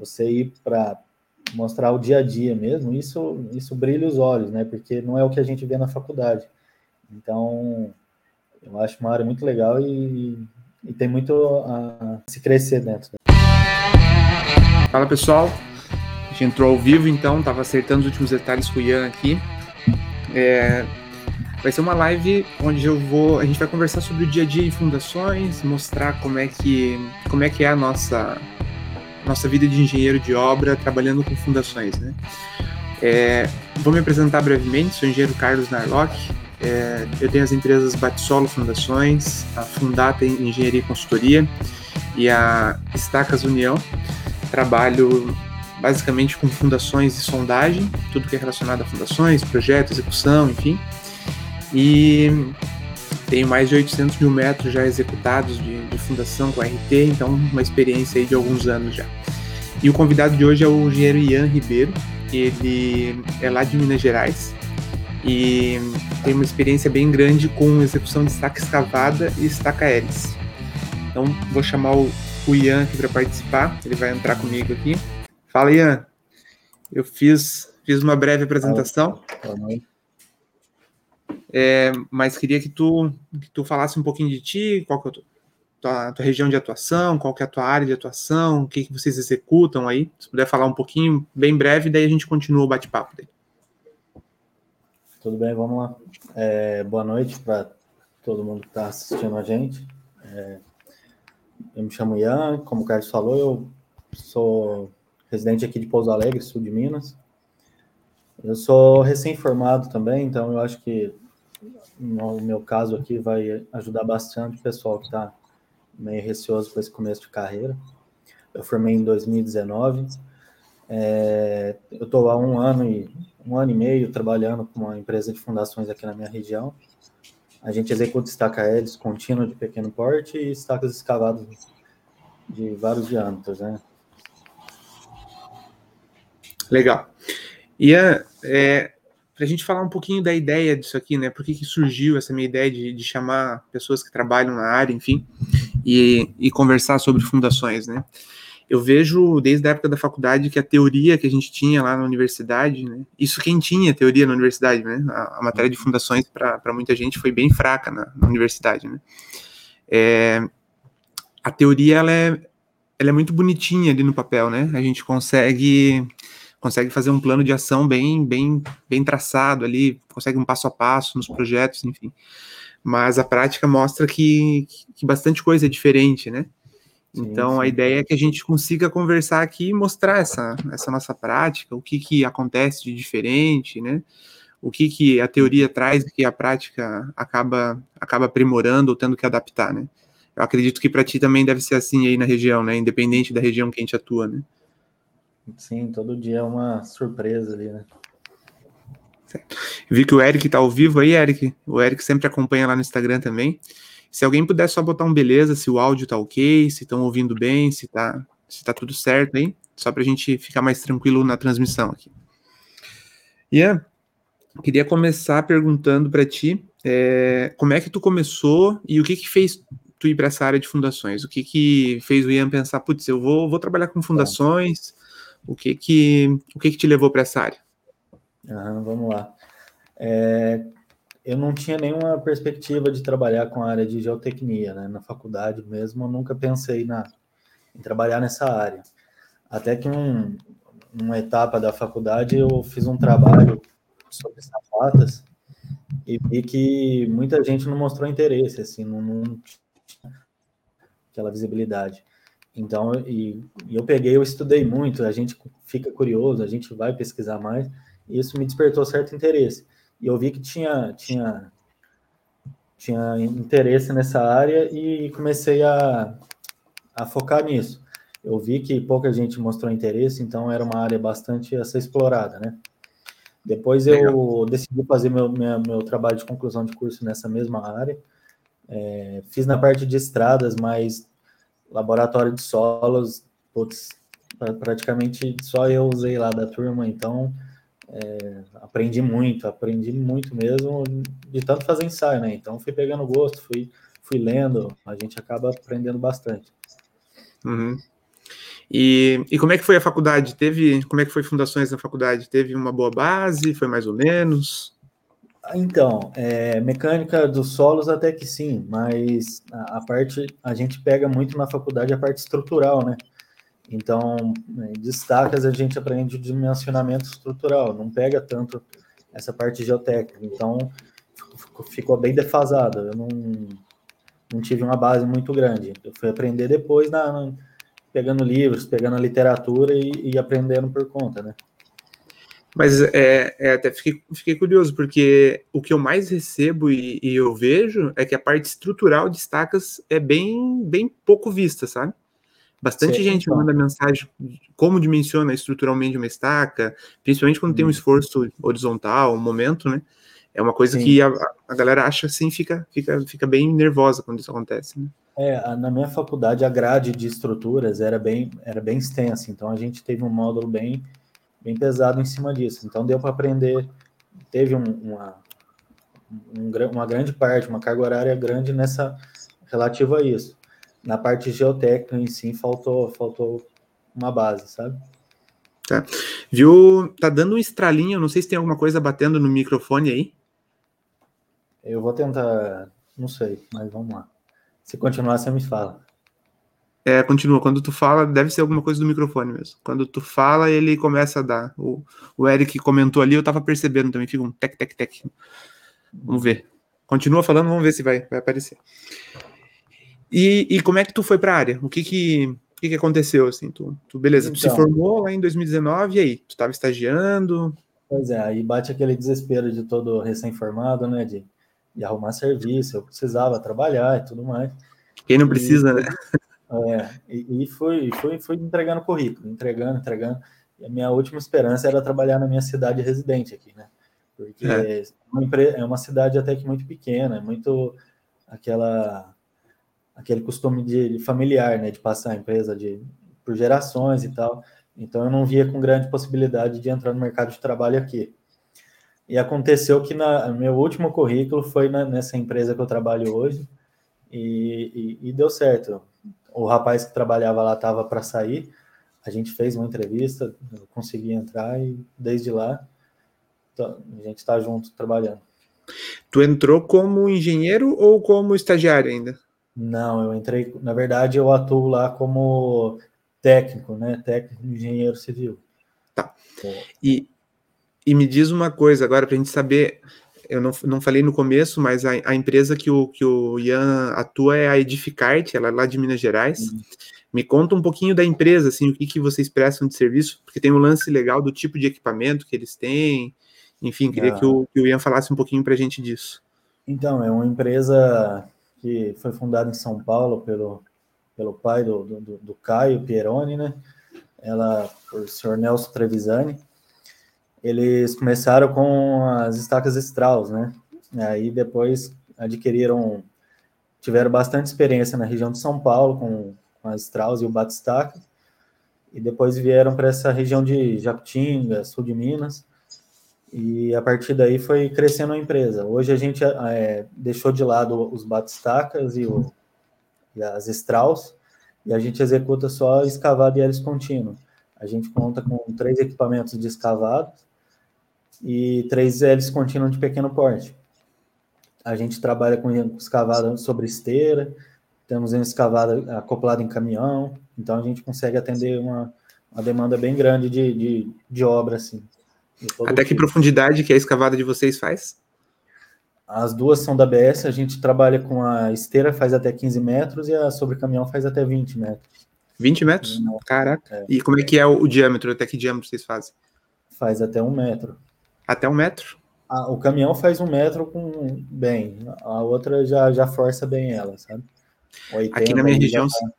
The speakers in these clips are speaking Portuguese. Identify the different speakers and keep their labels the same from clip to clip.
Speaker 1: você ir para mostrar o dia a dia mesmo, isso, isso brilha os olhos, né? Porque não é o que a gente vê na faculdade. Então, eu acho uma área muito legal e, e tem muito a se crescer dentro.
Speaker 2: Fala pessoal, a gente entrou ao vivo então, estava acertando os últimos detalhes com o Ian aqui. É, vai ser uma live onde eu vou, a gente vai conversar sobre o dia a dia em fundações, mostrar como é que, como é que é a nossa nossa vida de engenheiro de obra trabalhando com fundações, né? É, vou me apresentar brevemente, sou o engenheiro Carlos Narlock, é, eu tenho as empresas Batisolo Fundações, a Fundata Engenharia e Consultoria e a Estacas União. Trabalho basicamente com fundações e sondagem, tudo que é relacionado a fundações, projeto, execução, enfim. E tenho mais de 800 mil metros já executados de, de fundação com RT, então uma experiência aí de alguns anos já. E o convidado de hoje é o engenheiro Ian Ribeiro, ele é lá de Minas Gerais e tem uma experiência bem grande com execução de estaca escavada e estaca hélice. Então vou chamar o, o Ian aqui para participar, ele vai entrar comigo aqui. Fala Ian, eu fiz, fiz uma breve apresentação. É, mas queria que tu, que tu falasse um pouquinho de ti, qual que é tua, tua, região de atuação, qual que é a tua área de atuação, o que, que vocês executam aí. Se puder falar um pouquinho, bem breve, daí a gente continua o bate-papo.
Speaker 1: Tudo bem, vamos lá. É, boa noite para todo mundo que está assistindo a gente. É, eu me chamo Ian, como o Carlos falou, eu sou residente aqui de Pouso Alegre, sul de Minas. Eu sou recém-formado também, então eu acho que no meu caso aqui vai ajudar bastante o pessoal que está meio receoso com esse começo de carreira. Eu formei em 2019. É, eu estou há um ano e um ano e meio trabalhando com uma empresa de fundações aqui na minha região. A gente executa estaca hélice contínuo de pequeno porte e estacas escavadas de vários diâmetros, né?
Speaker 2: Legal. Ian, é, para a gente falar um pouquinho da ideia disso aqui, né? Por que, que surgiu essa minha ideia de, de, chamar pessoas que trabalham na área, enfim, e, e conversar sobre fundações, né? Eu vejo desde a época da faculdade que a teoria que a gente tinha lá na universidade, né? Isso quem tinha teoria na universidade, né? A, a matéria de fundações para muita gente foi bem fraca na, na universidade, né? É, a teoria ela é, ela é muito bonitinha ali no papel, né? A gente consegue consegue fazer um plano de ação bem, bem, bem traçado ali, consegue um passo a passo nos projetos, enfim. Mas a prática mostra que, que bastante coisa é diferente, né? Então, sim. a ideia é que a gente consiga conversar aqui e mostrar essa, essa nossa prática, o que, que acontece de diferente, né? O que, que a teoria traz e que a prática acaba, acaba aprimorando ou tendo que adaptar, né? Eu acredito que para ti também deve ser assim aí na região, né? Independente da região que a gente atua, né?
Speaker 1: Sim, todo dia é uma surpresa ali, né?
Speaker 2: Vi que o Eric tá ao vivo aí, Eric. O Eric sempre acompanha lá no Instagram também. Se alguém puder só botar um beleza, se o áudio tá ok, se estão ouvindo bem, se tá, se tá tudo certo aí, só pra gente ficar mais tranquilo na transmissão aqui. Ian, queria começar perguntando para ti é, como é que tu começou e o que que fez tu ir para essa área de fundações? O que que fez o Ian pensar, putz, eu vou, vou trabalhar com fundações, o que que, o que, que te levou para essa área?
Speaker 1: Vamos lá. É, eu não tinha nenhuma perspectiva de trabalhar com a área de geotecnia, né? Na faculdade mesmo, eu nunca pensei na, em trabalhar nessa área. Até que um, uma etapa da faculdade eu fiz um trabalho sobre sapatas e vi que muita gente não mostrou interesse, assim, não, não tinha aquela visibilidade. Então, e, e, eu peguei, eu estudei muito, a gente fica curioso, a gente vai pesquisar mais, e isso me despertou certo interesse. E eu vi que tinha, tinha, tinha interesse nessa área e comecei a, a focar nisso. Eu vi que pouca gente mostrou interesse, então era uma área bastante a ser explorada, né? Depois eu Legal. decidi fazer meu, meu, meu, trabalho de conclusão de curso nessa mesma área. É, fiz na parte de estradas, mas laboratório de solos, putz, praticamente só eu usei lá da turma, então é, aprendi muito, aprendi muito mesmo de tanto fazer ensaio, né? Então fui pegando gosto, fui, fui lendo, a gente acaba aprendendo bastante.
Speaker 2: Uhum. E, e como é que foi a faculdade? Teve, como é que foi fundações na faculdade? Teve uma boa base? Foi mais ou menos?
Speaker 1: Então, é, mecânica dos solos até que sim, mas a, a, parte a gente pega muito na faculdade a parte estrutural, né? Então, destacas a gente aprende dimensionamento estrutural, não pega tanto essa parte geotécnica. Então, ficou bem defasado. Eu não, não tive uma base muito grande. Eu fui aprender depois na, na pegando livros, pegando a literatura e, e aprendendo por conta, né?
Speaker 2: Mas é, é, até fiquei, fiquei, curioso, porque o que eu mais recebo e, e, eu vejo é que a parte estrutural de estacas é bem, bem pouco vista, sabe? Bastante Sim, gente então. manda mensagem como dimensiona estruturalmente uma estaca, principalmente quando hum. tem um esforço horizontal, um momento, né? É uma coisa Sim. que a, a, galera acha assim, fica, fica, fica bem nervosa quando isso acontece, né?
Speaker 1: É, na minha faculdade a grade de estruturas era bem, era bem extensa, então a gente teve um módulo bem, bem pesado em cima disso. Então deu para aprender, teve um, uma, um, uma grande parte, uma carga horária grande nessa relativa a isso. Na parte geotécnica em si faltou, faltou uma base, sabe?
Speaker 2: Tá. Viu? Tá dando um estralinho, não sei se tem alguma coisa batendo no microfone aí.
Speaker 1: Eu vou tentar, não sei, mas vamos lá. Se continuar, você me fala.
Speaker 2: É, continua. Quando tu fala, deve ser alguma coisa do microfone mesmo. Quando tu fala, ele começa a dar. O, o Eric comentou ali, eu tava percebendo também, fica um tec, tec, tec. Vamos ver. Continua falando, vamos ver se vai, vai aparecer. E, e como é que tu foi para a área? O que que, o que que aconteceu assim? Tu, tu beleza? Então, tu se então. formou lá em 2019 e aí? Tu estava estagiando?
Speaker 1: Pois é, aí bate aquele desespero de todo recém-formado, né? De e arrumar serviço, eu precisava trabalhar e tudo mais.
Speaker 2: Quem não precisa,
Speaker 1: e,
Speaker 2: né?
Speaker 1: É, e, e fui, fui, fui entregando currículo, entregando, entregando. E a minha última esperança era trabalhar na minha cidade residente aqui, né? Porque é. Uma, é uma cidade até que muito pequena, é muito aquela aquele costume de, de familiar, né, de passar a empresa de por gerações e tal. Então eu não via com grande possibilidade de entrar no mercado de trabalho aqui. E aconteceu que na meu último currículo foi na, nessa empresa que eu trabalho hoje e, e, e deu certo. O rapaz que trabalhava lá estava para sair, a gente fez uma entrevista, eu consegui entrar e desde lá a gente está junto trabalhando.
Speaker 2: Tu entrou como engenheiro ou como estagiário ainda?
Speaker 1: Não, eu entrei, na verdade, eu atuo lá como técnico, né? Técnico engenheiro civil.
Speaker 2: Tá. E, e me diz uma coisa agora para a gente saber. Eu não, não falei no começo, mas a, a, empresa que o, que o Ian atua é a Edificarte, ela é lá de Minas Gerais. Uhum. Me conta um pouquinho da empresa, assim, o que, que vocês prestam de serviço, porque tem um lance legal do tipo de equipamento que eles têm. Enfim, queria que, o, que o Ian falasse um pouquinho para a gente disso.
Speaker 1: Então, é uma empresa que foi fundada em São Paulo pelo, pelo pai do, do, do Caio Pieroni, né? Ela, por senhor Nelson Trevisani eles começaram com as estacas Strauss, né? Aí depois adquiriram, tiveram bastante experiência na região de São Paulo com, com as Strauss e o Batistaca, e depois vieram para essa região de Jacutinga, sul de Minas, e a partir daí foi crescendo a empresa. Hoje a gente é, deixou de lado os Batistacas e, o, e as Strauss, e a gente executa só escavado e hélice contínuo. A gente conta com três equipamentos de escavado, e três hélices contínuas de pequeno porte. A gente trabalha com escavada sobre esteira, temos uma escavada acoplada em caminhão, então a gente consegue atender uma, uma demanda bem grande de, de, de obra, assim.
Speaker 2: Até que tipo. profundidade que a escavada de vocês faz?
Speaker 1: As duas são da BS, a gente trabalha com a esteira, faz até 15 metros, e a sobre caminhão faz até 20 metros.
Speaker 2: 20 metros? Caraca. É. E como é que é o, o diâmetro? Até que diâmetro vocês fazem?
Speaker 1: Faz até um metro.
Speaker 2: Até um metro?
Speaker 1: o caminhão faz um metro com bem, a outra já, já força bem ela, sabe?
Speaker 2: 80, Aqui na minha região, tá...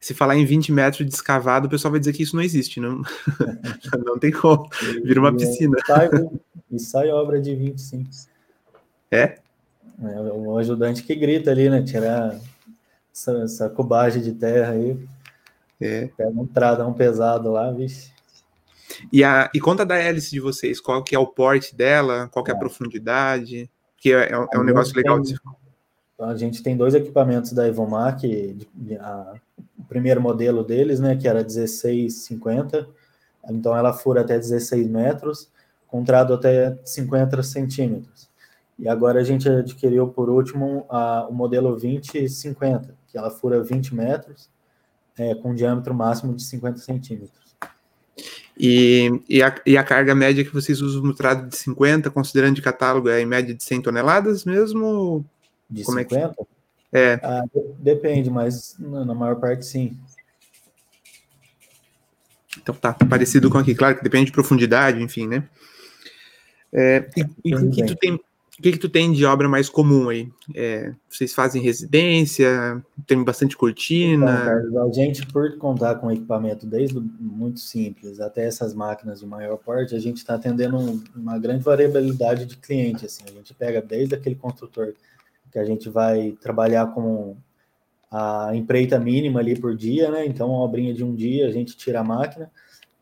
Speaker 2: se falar em 20 metros de escavado, o pessoal vai dizer que isso não existe, não, não tem como, vira uma piscina.
Speaker 1: E sai, e sai obra de 25.
Speaker 2: É?
Speaker 1: É o ajudante que grita ali, né? Tirar essa, essa cubagem de terra aí. É. Pega um tradão pesado lá, vixe.
Speaker 2: E, a, e conta da hélice de vocês, qual que é o porte dela, qual que é a é. profundidade, que é, é, é um negócio legal de se
Speaker 1: A gente tem dois equipamentos da Evomac, a, primeiro modelo deles, né, que era 1650, então ela fura até 16 metros, com trado até 50 centímetros. E agora a gente adquiriu, por último, a, o modelo 2050, que ela fura 20 metros, é, com diâmetro máximo de 50 centímetros.
Speaker 2: E, e, a, e, a, carga média que vocês usam no trado de 50, considerando de catálogo, é em média de 100 toneladas mesmo?
Speaker 1: De Como 50? É, que...
Speaker 2: é.
Speaker 1: Ah, depende, mas na maior parte sim.
Speaker 2: Então tá parecido com aqui, claro que depende de profundidade, enfim, né? É, e, e o que tu tem o que, que tu tem de obra mais comum aí? É, vocês fazem residência? Tem bastante cortina? Então,
Speaker 1: Carlos, a gente, por contar com equipamento desde muito simples até essas máquinas de maior porte, a gente está atendendo uma grande variabilidade de clientes. Assim. A gente pega desde aquele construtor que a gente vai trabalhar com a empreita mínima ali por dia, né? Então, uma obrinha de um dia, a gente tira a máquina,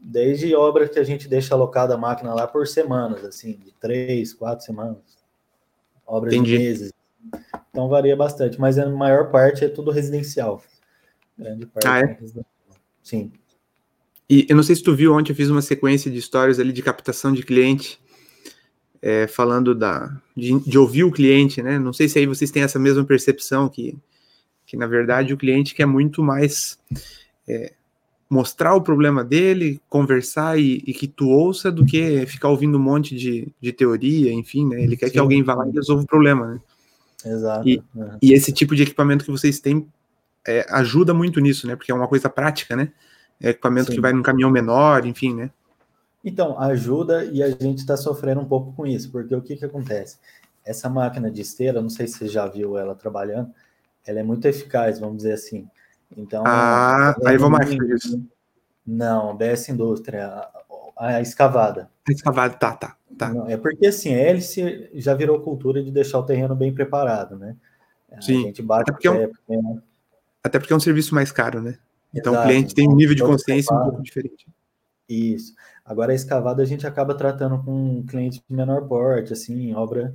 Speaker 1: desde obras que a gente deixa alocada a máquina lá por semanas, assim, de três, quatro semanas obras Entendi. de meses. Então varia bastante, mas a maior parte é tudo residencial.
Speaker 2: Grande parte ah, é? é Sim. E eu não sei se tu viu ontem, eu fiz uma sequência de histórias ali de captação de cliente, é, falando da, de, de, ouvir o cliente, né? Não sei se aí vocês têm essa mesma percepção que, que na verdade, o cliente quer muito mais é, mostrar o problema dele, conversar e, e, que tu ouça do que ficar ouvindo um monte de, de teoria, enfim, né? Ele quer Sim. que alguém vá lá e resolva o problema, né?
Speaker 1: Exato.
Speaker 2: E, é. e esse tipo de equipamento que vocês têm é, ajuda muito nisso, né? Porque é uma coisa prática, né? É equipamento Sim. que vai num caminhão menor, enfim, né?
Speaker 1: Então, ajuda e a gente está sofrendo um pouco com isso, porque o que, que acontece? Essa máquina de esteira, não sei se você já viu ela trabalhando, ela é muito eficaz, vamos dizer assim. Então.
Speaker 2: Ah, aí vou mais isso.
Speaker 1: Não, BS Indústria, a, a escavada.
Speaker 2: A escavada, tá, tá. tá.
Speaker 1: Não, é porque assim, a hélice já virou cultura de deixar o terreno bem preparado, né?
Speaker 2: Sim. A gente bate até porque, é um, porque... até porque é um serviço mais caro, né? Então Exato. o cliente tem um nível de consciência um pouco diferente.
Speaker 1: Isso. Agora a escavada a gente acaba tratando com um cliente de menor porte, assim, obra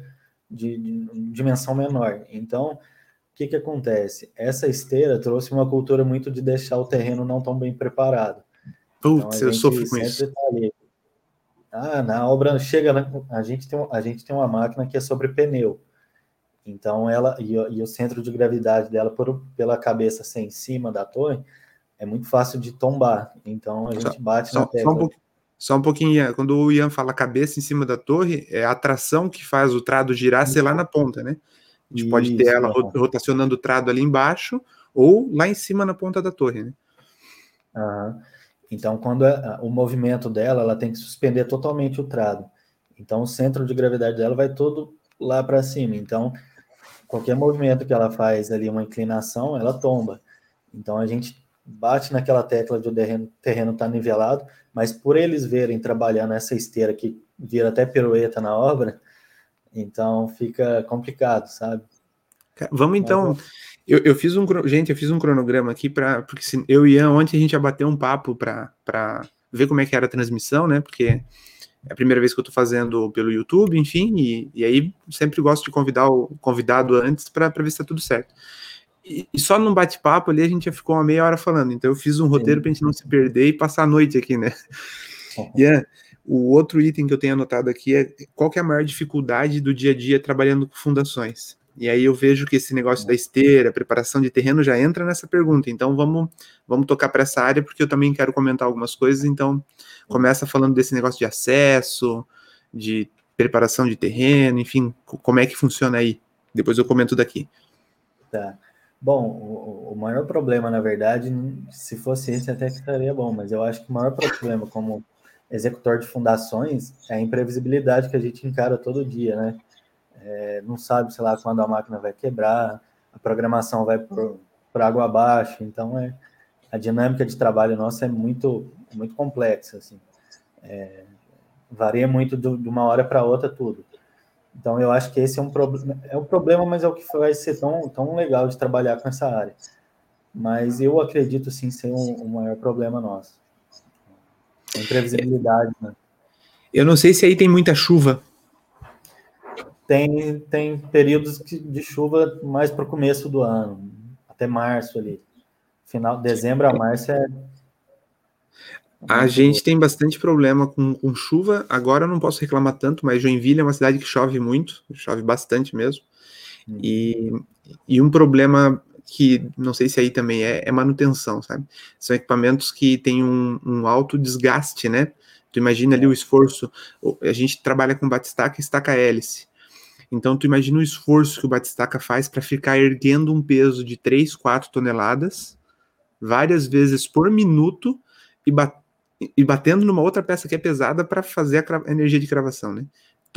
Speaker 1: de, de dimensão menor. Então, que, que acontece? Essa esteira trouxe uma cultura muito de deixar o terreno não tão bem preparado.
Speaker 2: Putz, então, eu sofro com isso. Tá
Speaker 1: ah, na obra chega, a gente tem a gente tem uma máquina que é sobre pneu. Então ela e, e o centro de gravidade dela por, pela cabeça ser em cima da torre é muito fácil de tombar. Então a gente só, bate
Speaker 2: só,
Speaker 1: na tecla.
Speaker 2: Só um, só um pouquinho, quando o Ian fala cabeça em cima da torre, é a tração que faz o trado girar ser lá na ponta, né? A gente Isso, pode ter ela rotacionando o trado ali embaixo ou lá em cima na ponta da torre, né?
Speaker 1: Uhum. Então, quando é, o movimento dela, ela tem que suspender totalmente o trado. Então, o centro de gravidade dela vai todo lá para cima. Então, qualquer movimento que ela faz ali, uma inclinação, ela tomba. Então, a gente bate naquela tecla de o terreno estar tá nivelado, mas por eles verem trabalhar nessa esteira que vira até pirueta na obra, então fica complicado, sabe?
Speaker 2: Vamos então. Eu, eu fiz um gente, eu fiz um cronograma aqui para porque se, eu e Ian ontem a gente já bateu um papo para ver como é que era a transmissão, né? Porque é a primeira vez que eu estou fazendo pelo YouTube, enfim, e, e, aí sempre gosto de convidar o convidado antes para ver se está tudo certo. E, e só num bate-papo ali a gente já ficou uma meia hora falando, então eu fiz um roteiro para a gente não se perder e passar a noite aqui, né? Ian, o outro item que eu tenho anotado aqui é qual é a maior dificuldade do dia a dia trabalhando com fundações. E aí eu vejo que esse negócio da esteira, preparação de terreno já entra nessa pergunta. Então vamos vamos tocar para essa área porque eu também quero comentar algumas coisas. Então começa falando desse negócio de acesso, de preparação de terreno, enfim, como é que funciona aí. Depois eu comento daqui.
Speaker 1: Tá. Bom, o, o maior problema, na verdade, se fosse esse até que estaria bom, mas eu acho que o maior problema, como executor de fundações é a imprevisibilidade que a gente encara todo dia, né? É, não sabe, sei lá, quando a máquina vai quebrar, a programação vai por, água abaixo, então é, a dinâmica de trabalho nossa é muito, muito complexa, assim. É, varia muito do, de uma hora para outra tudo. Então eu acho que esse é um problema, é um problema, mas é o que vai ser tão, tão legal de trabalhar com essa área. Mas eu acredito sim ser um, um maior problema nosso. Imprevisibilidade, né?
Speaker 2: Eu não sei se aí tem muita chuva.
Speaker 1: Tem, tem períodos de chuva mais para o começo do ano, até março ali. Final dezembro a março é.
Speaker 2: A gente tem bastante problema com, com chuva. Agora eu não posso reclamar tanto, mas Joinville é uma cidade que chove muito, chove bastante mesmo. Hum. E, e um problema que não sei se aí também é, é manutenção, sabe? São equipamentos que têm um, um alto desgaste, né? Tu imagina ali o esforço. A gente trabalha com batistaca e estaca hélice. Então, tu imagina o esforço que o batistaca faz para ficar erguendo um peso de 3, 4 toneladas várias vezes por minuto e, bat e batendo numa outra peça que é pesada para fazer a energia de cravação, né?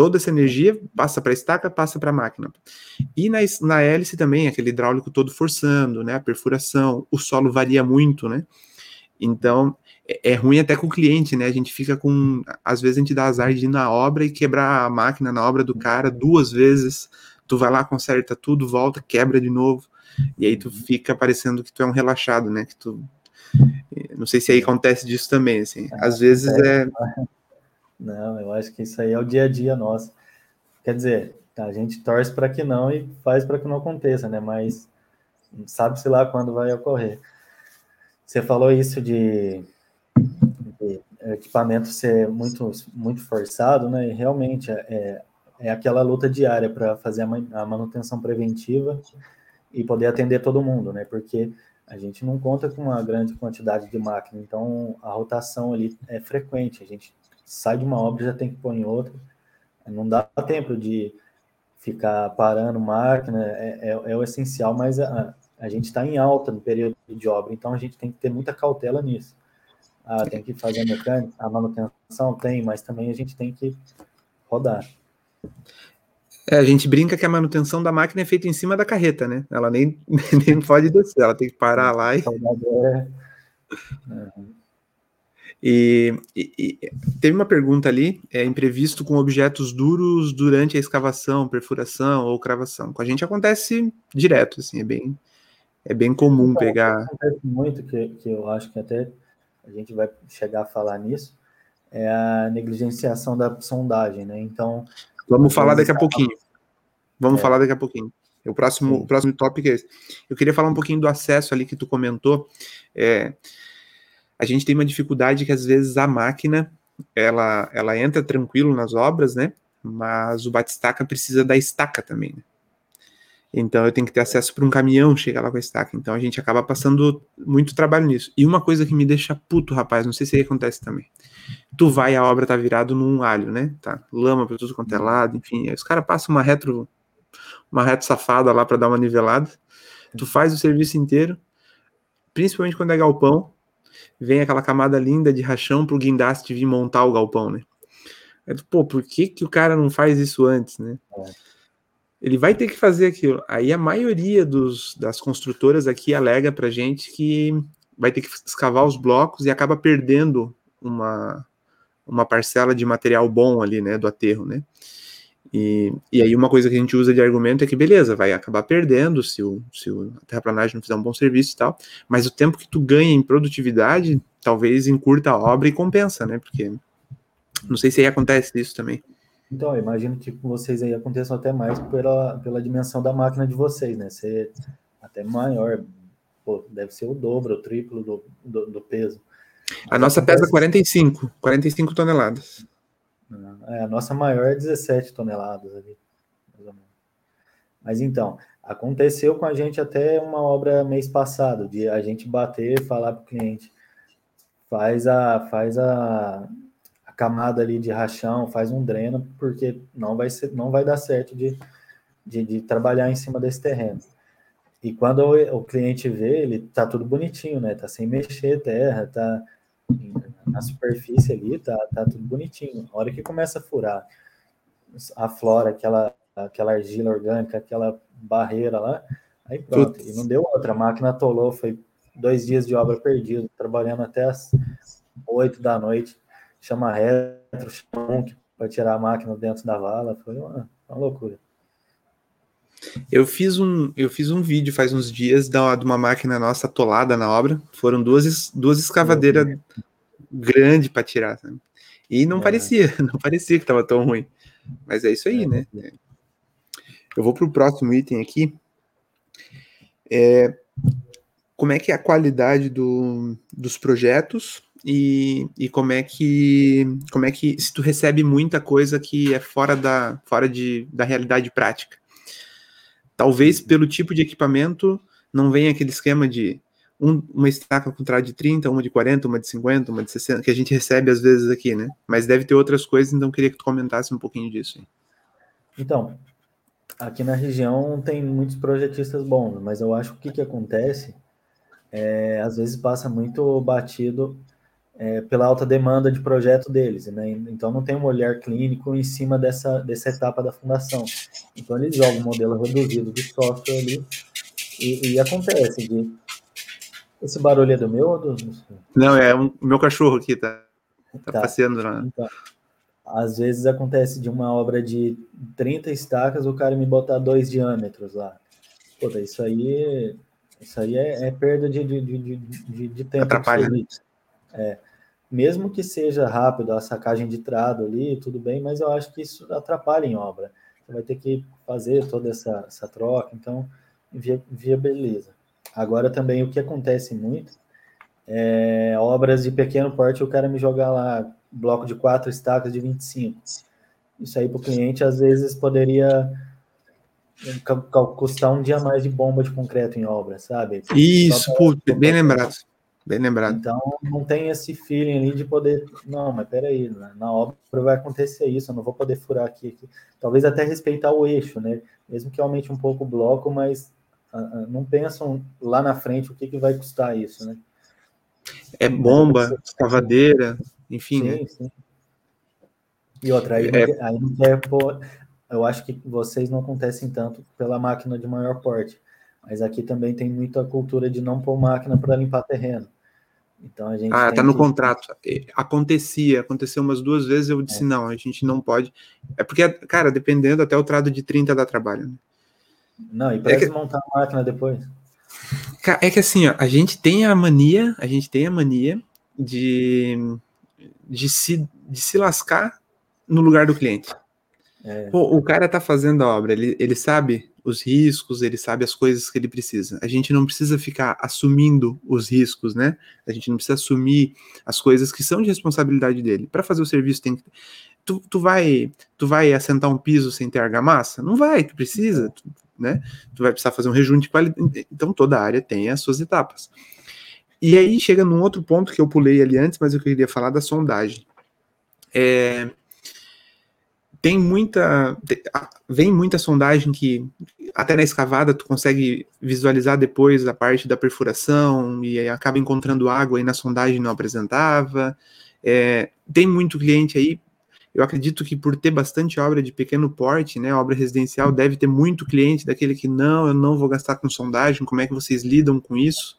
Speaker 2: Toda essa energia passa para a estaca, passa para a máquina. E na, na hélice também, aquele hidráulico todo forçando, né? A perfuração, o solo varia muito, né? Então, é, é ruim até com o cliente, né? A gente fica com. Às vezes a gente dá azar de ir na obra e quebrar a máquina na obra do cara duas vezes. Tu vai lá, conserta tudo, volta, quebra de novo. E aí tu fica parecendo que tu é um relaxado, né? Que tu. Não sei se aí acontece disso também, assim. Às vezes é.
Speaker 1: Não, eu acho que isso aí é o dia a dia nosso. Quer dizer, a gente torce para que não e faz para que não aconteça, né? Mas sabe-se lá quando vai ocorrer. Você falou isso de, de equipamento ser muito, muito forçado, né? E realmente é, é aquela luta diária para fazer a manutenção preventiva e poder atender todo mundo, né? Porque a gente não conta com uma grande quantidade de máquina, então a rotação ali é frequente. A gente sai de uma obra já tem que pôr em outra. Não dá tempo de ficar parando máquina, é, é, é o essencial, mas a, a gente está em alta no período de obra, então a gente tem que ter muita cautela nisso. Ah, tem que fazer a mecânica, a manutenção tem, mas também a gente tem que rodar.
Speaker 2: É, a gente brinca que a manutenção da máquina é feita em cima da carreta, né? Ela nem, nem pode descer, ela tem que parar lá e. É. Uhum. E, e, e, teve uma pergunta ali, é imprevisto com objetos duros durante a escavação, perfuração ou cravação. Com a gente acontece direto, assim, é bem, é bem comum então, pegar.
Speaker 1: Acontece muito que, que eu acho que até a gente vai chegar a falar nisso, é a negligenciação da sondagem, né? Então.
Speaker 2: Vamos falar daqui a pouquinho. Vamos é. falar daqui a pouquinho. O próximo, o próximo tópico é esse. Eu queria falar um pouquinho do acesso ali que tu comentou. É, a gente tem uma dificuldade que às vezes a máquina ela, ela entra tranquilo nas obras, né? Mas o batistaca precisa da estaca também. Né? Então eu tenho que ter acesso para um caminhão chegar lá com a estaca. Então a gente acaba passando muito trabalho nisso. E uma coisa que me deixa puto, rapaz, não sei se aí acontece também. Tu vai, a obra tá virado num alho, né? Tá lama para tudo quanto é lado, enfim. os caras passam uma retro, uma retro safada lá para dar uma nivelada. Tu faz o serviço inteiro, principalmente quando é galpão, vem aquela camada linda de rachão pro guindaste vir montar o galpão, né? Aí, pô, por que, que o cara não faz isso antes, né? É. Ele vai ter que fazer aquilo. Aí a maioria dos, das construtoras aqui alega pra gente que vai ter que escavar os blocos e acaba perdendo uma, uma parcela de material bom ali, né, do aterro, né? E, e aí uma coisa que a gente usa de argumento é que, beleza, vai acabar perdendo se, o, se o, a terraplanagem não fizer um bom serviço e tal, mas o tempo que tu ganha em produtividade, talvez encurta a obra e compensa, né? Porque não sei se aí acontece isso também.
Speaker 1: Então, eu imagino que com vocês aí aconteça até mais pela, pela dimensão da máquina de vocês, né? Ser até maior, pô, deve ser o dobro, o triplo do, do, do peso.
Speaker 2: A nossa pesa 45, 45 toneladas.
Speaker 1: É, a nossa maior é 17 toneladas ali. Mas então, aconteceu com a gente até uma obra mês passado, de a gente bater e falar para o cliente, faz a, faz a, a, camada ali de rachão, faz um dreno, porque não vai, ser, não vai dar certo de, de, de trabalhar em cima desse terreno. E quando o, o cliente vê, ele tá tudo bonitinho, né? Tá sem mexer terra, tá na superfície ali, tá, tá tudo bonitinho. A hora que começa a furar, a flora, aquela, aquela argila orgânica, aquela barreira lá, aí pronto. Putz. E não deu outra. A máquina atolou, foi dois dias de obra perdido, trabalhando até as oito da noite. Chama retro, chama para tirar a máquina dentro da vala. Foi uma, uma loucura.
Speaker 2: Eu fiz um, eu fiz um vídeo faz uns dias da, de uma máquina nossa atolada na obra. Foram duas, duas escavadeiras grandes para tirar. Sabe? E não é. parecia, não parecia que estava tão ruim. Mas é isso aí, é. né? Eu vou para o próximo item aqui. É, como é que é a qualidade do, dos projetos e, e como é que como é que se tu recebe muita coisa que é fora da fora de, da realidade prática. Talvez pelo tipo de equipamento não venha aquele esquema de um, uma estaca com trade de 30, uma de 40, uma de 50, uma de 60, que a gente recebe às vezes aqui, né? Mas deve ter outras coisas, então queria que tu comentasse um pouquinho disso.
Speaker 1: Então, aqui na região tem muitos projetistas bons, mas eu acho que o que, que acontece é, às vezes passa muito batido é, pela alta demanda de projeto deles, né? Então não tem um olhar clínico em cima dessa, dessa etapa da fundação. Então eles jogam um modelo reduzido de software ali e, e acontece de esse barulho é do meu ou do,
Speaker 2: Não, é o meu cachorro aqui, tá, tá, tá. passeando lá. Então,
Speaker 1: às vezes acontece de uma obra de 30 estacas o cara me botar dois diâmetros lá. Pô, isso aí isso aí é, é perda de, de, de, de, de tempo.
Speaker 2: Atrapalha. Né?
Speaker 1: É, mesmo que seja rápido a sacagem de trado ali, tudo bem, mas eu acho que isso atrapalha em obra. Você vai ter que fazer toda essa, essa troca, então via, viabiliza. Agora também o que acontece muito é obras de pequeno porte, o cara me jogar lá bloco de quatro estacas de 25. Isso aí para o cliente às vezes poderia custar um dia mais de bomba de concreto em obra, sabe?
Speaker 2: Isso, pra, bem lembrado. Bem lembrado.
Speaker 1: Então não tem esse feeling ali de poder. Não, mas peraí, na obra vai acontecer isso, eu não vou poder furar aqui, aqui. Talvez até respeitar o eixo, né? Mesmo que aumente um pouco o bloco, mas não pensam lá na frente o que, que vai custar isso, né?
Speaker 2: É bomba, escavadeira, enfim. Sim, né? sim.
Speaker 1: E outra, aí, é... aí não quer pôr eu acho que vocês não acontecem tanto pela máquina de maior porte, mas aqui também tem muita cultura de não pôr máquina para limpar terreno. Então a gente.
Speaker 2: Ah, tá no que... contrato. Acontecia, aconteceu umas duas vezes, eu disse, é. não, a gente não pode. É porque, cara, dependendo, até o trado de 30 dá trabalho. Né?
Speaker 1: Não, e para é que... desmontar a máquina depois.
Speaker 2: É que assim, ó, a gente tem a mania, a gente tem a mania de, de, se, de se lascar no lugar do cliente. É. Pô, o cara tá fazendo a obra, ele, ele sabe os riscos, ele sabe as coisas que ele precisa. A gente não precisa ficar assumindo os riscos, né? A gente não precisa assumir as coisas que são de responsabilidade dele. Para fazer o serviço tem que tu, tu vai tu vai assentar um piso sem ter argamassa? Não vai, tu precisa, tu, né? Tu vai precisar fazer um rejunte de qualidade. Então toda área tem as suas etapas. E aí chega num outro ponto que eu pulei ali antes, mas eu queria falar da sondagem. É, tem muita. Vem muita sondagem que até na escavada tu consegue visualizar depois a parte da perfuração e acaba encontrando água e na sondagem não apresentava. É, tem muito cliente aí. Eu acredito que por ter bastante obra de pequeno porte, né, obra residencial, deve ter muito cliente daquele que não, eu não vou gastar com sondagem. Como é que vocês lidam com isso?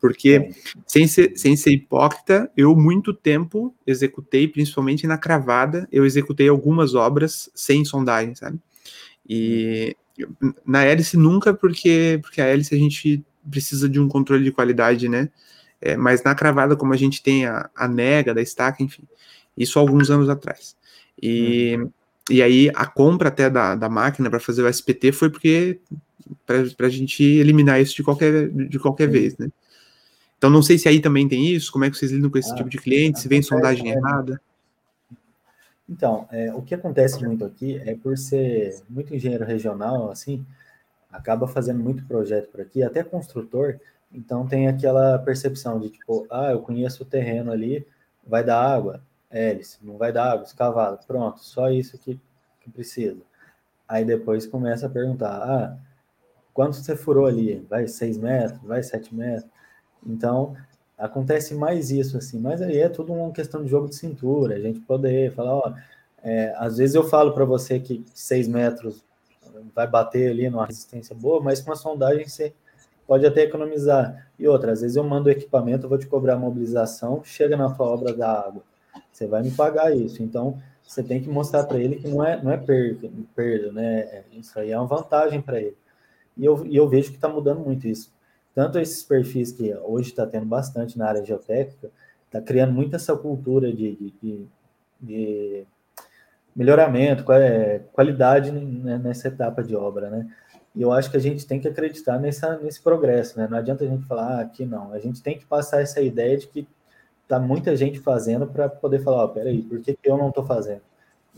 Speaker 2: Porque, é. sem ser, sem ser hipócrita, eu muito tempo executei, principalmente na cravada, eu executei algumas obras sem sondagem, sabe? E na hélice nunca, porque, porque a hélice a gente precisa de um controle de qualidade, né? É, mas na cravada, como a gente tem a, a nega da estaca, enfim, isso alguns anos atrás. E, hum. e aí a compra até da, da máquina para fazer o SPT foi porque para a gente eliminar isso de qualquer, de qualquer vez, né? Então, não sei se aí também tem isso, como é que vocês lidam com esse ah, tipo de cliente, se vem sondagem é, errada.
Speaker 1: Então, é, o que acontece muito aqui é por ser muito engenheiro regional, assim, acaba fazendo muito projeto por aqui, até construtor, então tem aquela percepção de tipo, ah, eu conheço o terreno ali, vai dar água, hélice, não vai dar água, escavado, pronto, só isso que, que precisa. Aí depois começa a perguntar, ah, quanto você furou ali? Vai 6 metros, vai 7 metros? Então, acontece mais isso, assim, mas aí é tudo uma questão de jogo de cintura, a gente poder falar, ó, é, às vezes eu falo para você que 6 metros vai bater ali numa resistência boa, mas com a sondagem você pode até economizar. E outra, às vezes eu mando o equipamento, vou te cobrar a mobilização, chega na tua obra da água, você vai me pagar isso. Então, você tem que mostrar para ele que não é, não é perda, perda, né? Isso aí é uma vantagem para ele. E eu, e eu vejo que está mudando muito isso tanto esses perfis que hoje está tendo bastante na área geotécnica, está criando muito essa cultura de, de, de, de melhoramento, qualidade nessa etapa de obra, né? E eu acho que a gente tem que acreditar nessa, nesse progresso, né? Não adianta a gente falar ah, aqui não. A gente tem que passar essa ideia de que tá muita gente fazendo para poder falar, ó, oh, peraí, por que, que eu não estou fazendo?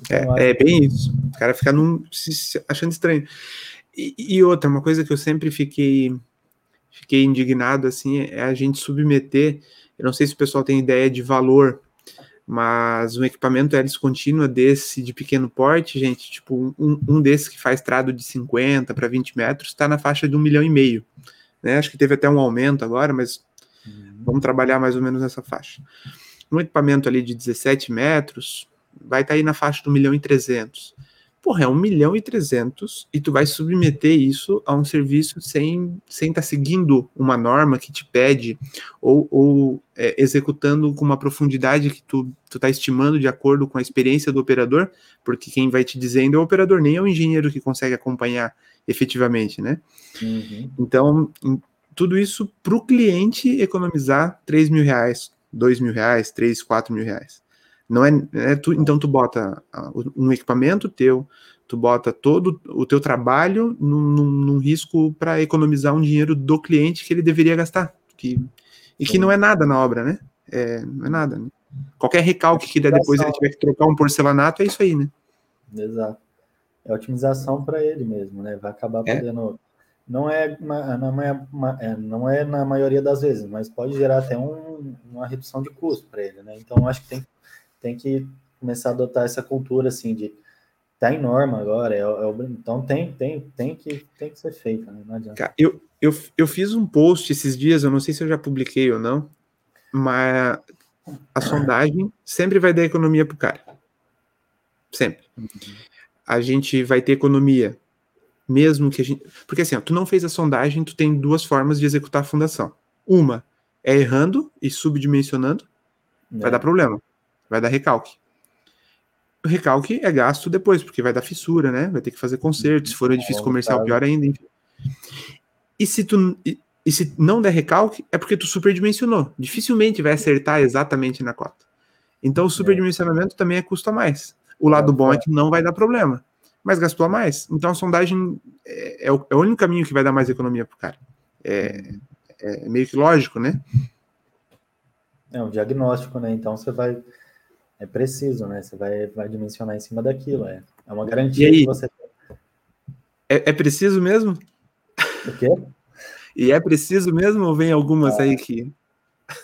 Speaker 2: Então, é, é bem isso. O cara fica num, se, achando estranho. E, e, outra, uma coisa que eu sempre fiquei, fiquei indignado, assim, é a gente submeter, eu não sei se o pessoal tem ideia de valor, mas um equipamento hélice contínua desse de pequeno porte, gente, tipo, um, um desses que faz trado de 50 para 20 metros, está na faixa de um milhão e meio. Né? Acho que teve até um aumento agora, mas uhum. vamos trabalhar mais ou menos nessa faixa. Um equipamento ali de 17 metros, vai estar tá aí na faixa do 1 milhão e 300. Porra, é 1 milhão e 300 e tu vai submeter isso a um serviço sem estar sem tá seguindo uma norma que te pede ou, ou é, executando com uma profundidade que tu, tu tá estimando de acordo com a experiência do operador, porque quem vai te dizendo é o operador, nem é o engenheiro que consegue acompanhar efetivamente, né? Uhum. Então, tudo isso para o cliente economizar 3 mil reais, 2 mil reais, 3, 4 mil reais. Não é, é tu, então tu bota um equipamento teu, tu bota todo o teu trabalho num, num, num risco para economizar um dinheiro do cliente que ele deveria gastar. Que, e que não é nada na obra, né? É, não é nada. Né? Qualquer recalque que der depois ele tiver que trocar um porcelanato, é isso aí, né?
Speaker 1: Exato. É otimização para ele mesmo, né? Vai acabar é. podendo. Não é, não, é, é, não é na maioria das vezes, mas pode gerar até um, uma redução de custo para ele, né? Então, acho que tem que tem que começar a adotar essa cultura assim de tá em norma agora, é, é, então tem, tem, tem, que, tem que ser feito, né? não adianta.
Speaker 2: Eu, eu, eu fiz um post esses dias, eu não sei se eu já publiquei ou não, mas a sondagem sempre vai dar economia para o cara. Sempre. Uhum. A gente vai ter economia, mesmo que a gente. Porque assim, ó, tu não fez a sondagem, tu tem duas formas de executar a fundação. Uma é errando e subdimensionando, é. vai dar problema vai dar recalque. O recalque é gasto depois, porque vai dar fissura, né? Vai ter que fazer conserto, se for um edifício comercial, pior ainda. Enfim. E se tu e, e se não der recalque, é porque tu superdimensionou. Dificilmente vai acertar exatamente na cota. Então o superdimensionamento também é custo a mais. O lado bom é que não vai dar problema, mas gastou a mais. Então a sondagem é, é, o, é o, único caminho que vai dar mais economia pro cara. É, é meio que lógico, né?
Speaker 1: É um diagnóstico, né? Então você vai é preciso, né? Você vai, vai dimensionar em cima daquilo. É, é uma garantia que você.
Speaker 2: É, é preciso mesmo?
Speaker 1: O quê?
Speaker 2: E é preciso mesmo ou vem algumas ah, aí que.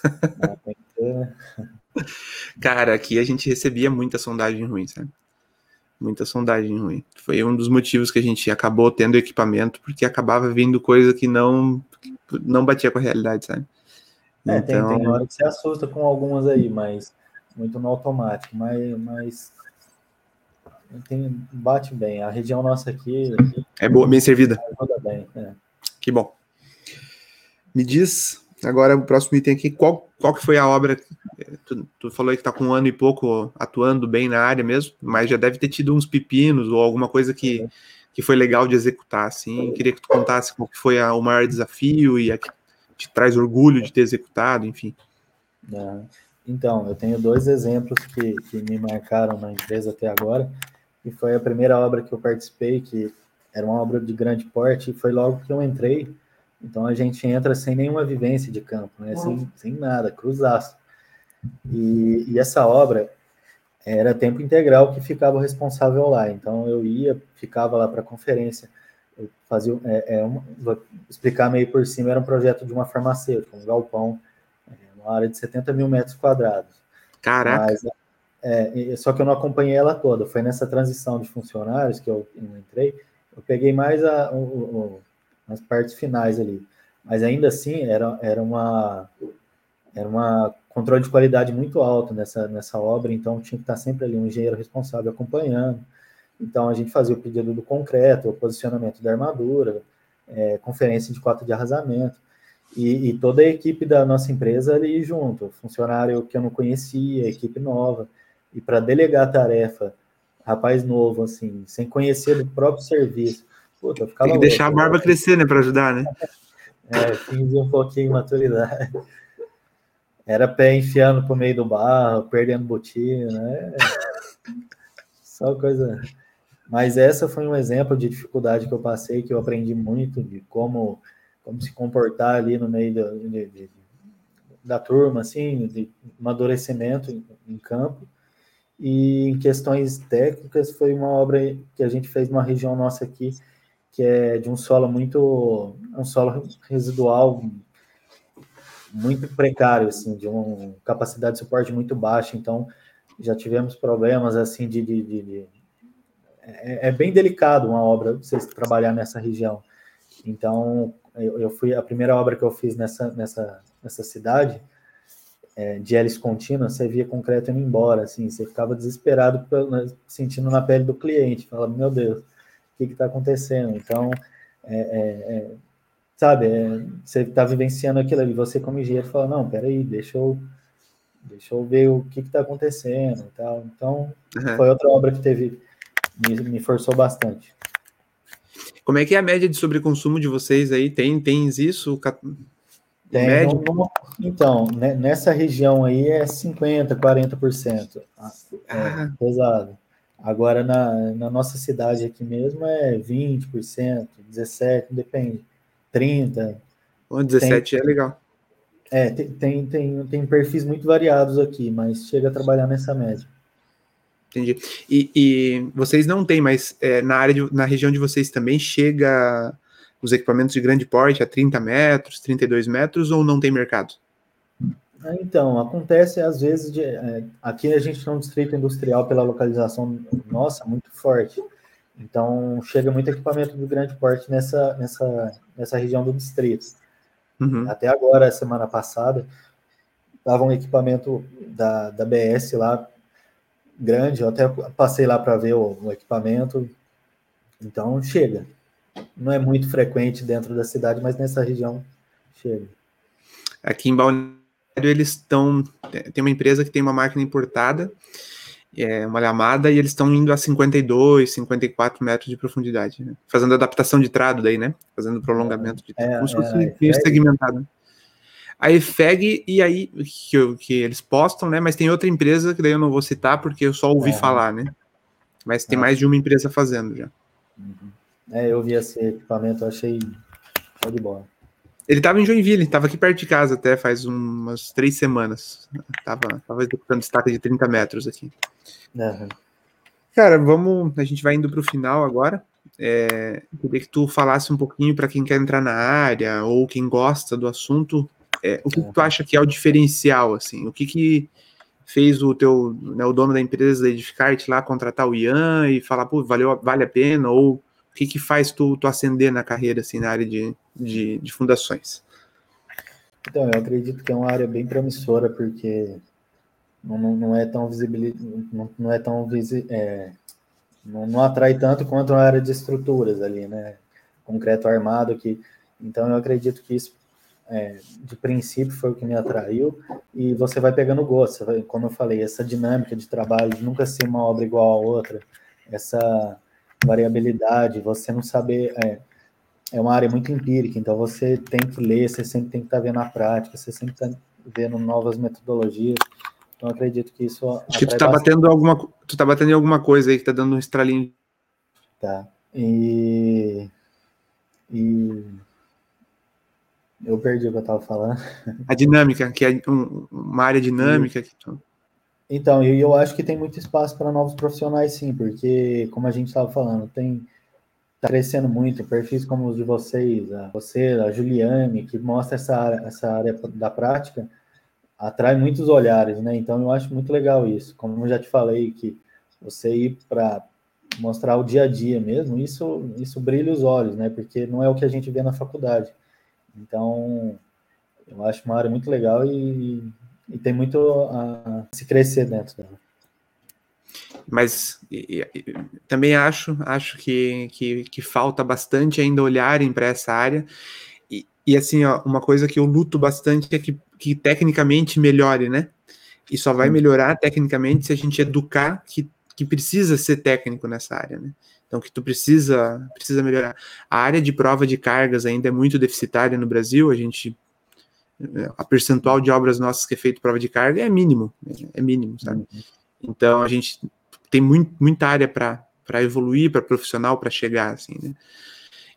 Speaker 2: Ah, tem que ter, né? Cara, aqui a gente recebia muita sondagem ruim, sabe? Muita sondagem ruim. Foi um dos motivos que a gente acabou tendo equipamento, porque acabava vindo coisa que não, não batia com a realidade, sabe?
Speaker 1: É, então... tem, tem hora que você assusta com algumas aí, mas muito no automático, mas, mas tem, bate bem. A região nossa aqui.
Speaker 2: É boa, bem servida. Bem, é. Que bom. Me diz agora o próximo item aqui, qual, qual que foi a obra? Tu, tu falou que está com um ano e pouco atuando bem na área mesmo, mas já deve ter tido uns pepinos ou alguma coisa que, que foi legal de executar, assim. Queria que tu contasse qual que foi a, o maior desafio e a que te traz orgulho de ter executado, enfim.
Speaker 1: É. Então, eu tenho dois exemplos que, que me marcaram na empresa até agora, e foi a primeira obra que eu participei, que era uma obra de grande porte, e foi logo que eu entrei. Então a gente entra sem nenhuma vivência de campo, né? sem, sem nada, cruzaço. E, e essa obra era tempo integral que ficava responsável lá. Então eu ia, ficava lá para conferência. Eu fazia, é, é uma, vou explicar meio por cima, era um projeto de uma farmacêutica, um galpão uma área de 70 mil metros quadrados.
Speaker 2: Caraca! Mas,
Speaker 1: é, só que eu não acompanhei ela toda. Foi nessa transição de funcionários que eu, entrei, eu peguei mais a, o, o, as partes finais ali. Mas ainda assim, era, era uma era uma controle de qualidade muito alto nessa, nessa obra, então tinha que estar sempre ali um engenheiro responsável acompanhando. Então a gente fazia o pedido do concreto, o posicionamento da armadura, é, conferência de cota de arrasamento e, e, toda a equipe da nossa empresa ali junto, funcionário que eu não conhecia, equipe nova, e para delegar a tarefa, rapaz novo, assim, sem conhecer do próprio serviço. Puta, eu ficava
Speaker 2: Tem que deixar a barba crescer, né, para ajudar, né?
Speaker 1: É, fingir um pouquinho de maturidade. Era pé enfiando pro meio do barro, perdendo botina, né? Só coisa. Mas essa foi um exemplo de dificuldade que eu passei, que eu aprendi muito de como, como se comportar ali no meio de, de, da turma, assim, de amadurecimento em, em campo. E em questões técnicas, foi uma obra que a gente fez numa região nossa aqui, que é de um solo muito, um solo residual muito precário, assim, de uma capacidade de suporte muito baixa. Então, já tivemos problemas assim de, de, de, de é, é, bem delicado uma obra você trabalhar nessa região. Então, eu, eu, fui a primeira obra que eu fiz nessa nessa nessa cidade é, de hélice contínua, você via concreto indo embora, assim, você ficava desesperado sentindo na pele do cliente, falava, meu Deus, o que está acontecendo? Então, é, é, é sabe, é, você está vivenciando aquilo ali, você como engenheiro fala, não, peraí, deixa eu deixa eu ver o que está acontecendo e tal. Então, uhum. foi outra obra que teve, me, me, forçou bastante.
Speaker 2: Como é que é a média de sobreconsumo de vocês aí? Tem, tem isso?
Speaker 1: Tem, média? então, né, nessa região aí é 50%, 40%. Ah, é ah. pesado. Agora, na, na nossa cidade aqui mesmo é 20%, 17%, depende. 30%.
Speaker 2: Bom, 17 tem, é legal.
Speaker 1: É, tem, tem, tem, perfis muito variados aqui, mas chega a trabalhar nessa média.
Speaker 2: Entendi. E, e vocês não têm, mas é, na área de, na região de vocês também chega os equipamentos de grande porte a 30 metros, 32 metros, ou não tem mercado?
Speaker 1: Ah, então, acontece às vezes de, é, aqui a gente tem um distrito industrial pela localização nossa muito forte. Então chega muito equipamento de grande porte nessa, nessa, nessa região do distrito. Uhum. Até agora, semana passada, estava um equipamento da, da BS lá, grande, eu até passei lá para ver o, o, equipamento. Então, chega. Não é muito frequente dentro da cidade, mas nessa região chega.
Speaker 2: Aqui em Balneário, eles estão. Tem uma empresa que tem uma máquina importada é, uma lhamada e eles estão indo a 52, 54 metros de profundidade, né? fazendo adaptação de trado daí, né? Fazendo prolongamento de trado, é, como se fosse é, segmentado. A EFEG, e aí, que, que, eles postam, né? Mas tem outra empresa que daí eu não vou citar porque eu só ouvi falar, né? Mas tem mais de uma empresa fazendo já.
Speaker 1: Uhum. É, eu vi esse equipamento, achei show de bola.
Speaker 2: Ele estava em Joinville, estava aqui perto de casa até faz umas três semanas. Tava, tava executando estaca de 30 metros aqui. Uhum. Cara, vamos. A gente vai indo para o final agora. É, queria que tu falasse um pouquinho para quem quer entrar na área ou quem gosta do assunto. É, o que, uhum. que, tu acha que é o diferencial, assim? O que que fez o teu, né, o dono da empresa da Edificarte lá contratar o Ian e falar, pô, valeu, vale a pena? Ou o que que faz tu, tu ascender na carreira, assim, na área de, de, de fundações?
Speaker 1: Então, eu acredito que é uma área bem promissora, porque não, não, é tão visível, não, não é tão visi, é, não, não atrai tanto quanto a área de estruturas ali, né? Concreto armado que, então eu acredito que isso é, de princípio foi o que me atraiu e você vai pegando gosto, como eu falei, essa dinâmica de trabalho, de nunca ser uma obra igual a outra, essa variabilidade, você não saber é, é uma área muito empírica, então você tem que ler, você sempre tem que estar vendo a prática, você sempre está vendo novas metodologias. Então acredito que isso.
Speaker 2: Acho que tu tá batendo alguma. Tu tá batendo em alguma coisa aí que tá dando um estralinho.
Speaker 1: Tá. E. E. Eu perdi o que eu tava falando.
Speaker 2: A dinâmica, que é um, uma área dinâmica. Que tu...
Speaker 1: Então, eu, eu acho que tem muito espaço para novos profissionais, sim, porque, como a gente estava falando, tem tá crescendo muito, perfis como os de vocês, a você, a Juliane, que mostra essa, essa área da prática, atrai muitos olhares, né? Então eu acho muito legal isso. Como eu já te falei que você ir para mostrar o dia a dia mesmo, isso isso brilha os olhos, né? Porque não é o que a gente vê na faculdade. Então eu acho uma área muito legal e, e tem muito a se crescer dentro dela.
Speaker 2: Mas e, e, também acho acho que, que, que falta bastante ainda olharem para essa área. E, e assim, ó, uma coisa que eu luto bastante é que que tecnicamente melhore, né? E só vai melhorar tecnicamente se a gente educar que, que precisa ser técnico nessa área, né? Então, que tu precisa, precisa melhorar. A área de prova de cargas ainda é muito deficitária no Brasil, a gente a percentual de obras nossas que é feito prova de carga é mínimo, é mínimo, sabe? Uhum. Então a gente tem muito, muita área para evoluir, para profissional, para chegar, assim, né?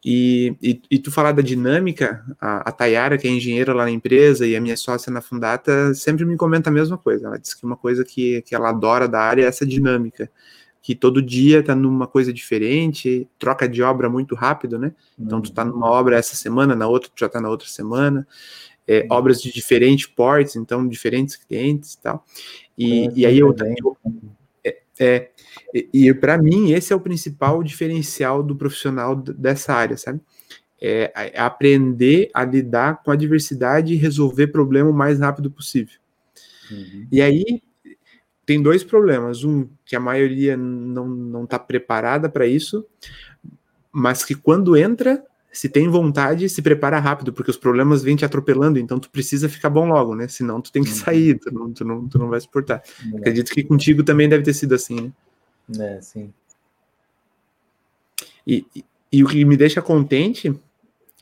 Speaker 2: E, e, e, tu falar da dinâmica, a, a Tayara, que é engenheira lá na empresa, e a minha sócia na Fundata, sempre me comenta a mesma coisa. Ela diz que uma coisa que, que ela adora da área é essa dinâmica, que todo dia tá numa coisa diferente, troca de obra muito rápido, né? Então tu tá numa obra essa semana, na outra tu já tá na outra semana, é, obras de diferentes portes, então diferentes clientes e tal. E, e aí eu, eu é, e, e para mim, esse é o principal diferencial do profissional dessa área, sabe? É, é, aprender a lidar com a diversidade e resolver problema o mais rápido possível. Uhum. E aí tem dois problemas. Um, que a maioria não está preparada para isso, mas que quando entra, se tem vontade, se prepara rápido, porque os problemas vêm te atropelando, então tu precisa ficar bom logo, né? Senão tu tem que uhum. sair, tu não, tu não, tu não vai suportar. É. Acredito que contigo também deve ter sido assim,
Speaker 1: né? É, sim.
Speaker 2: E, e, e o que me deixa contente,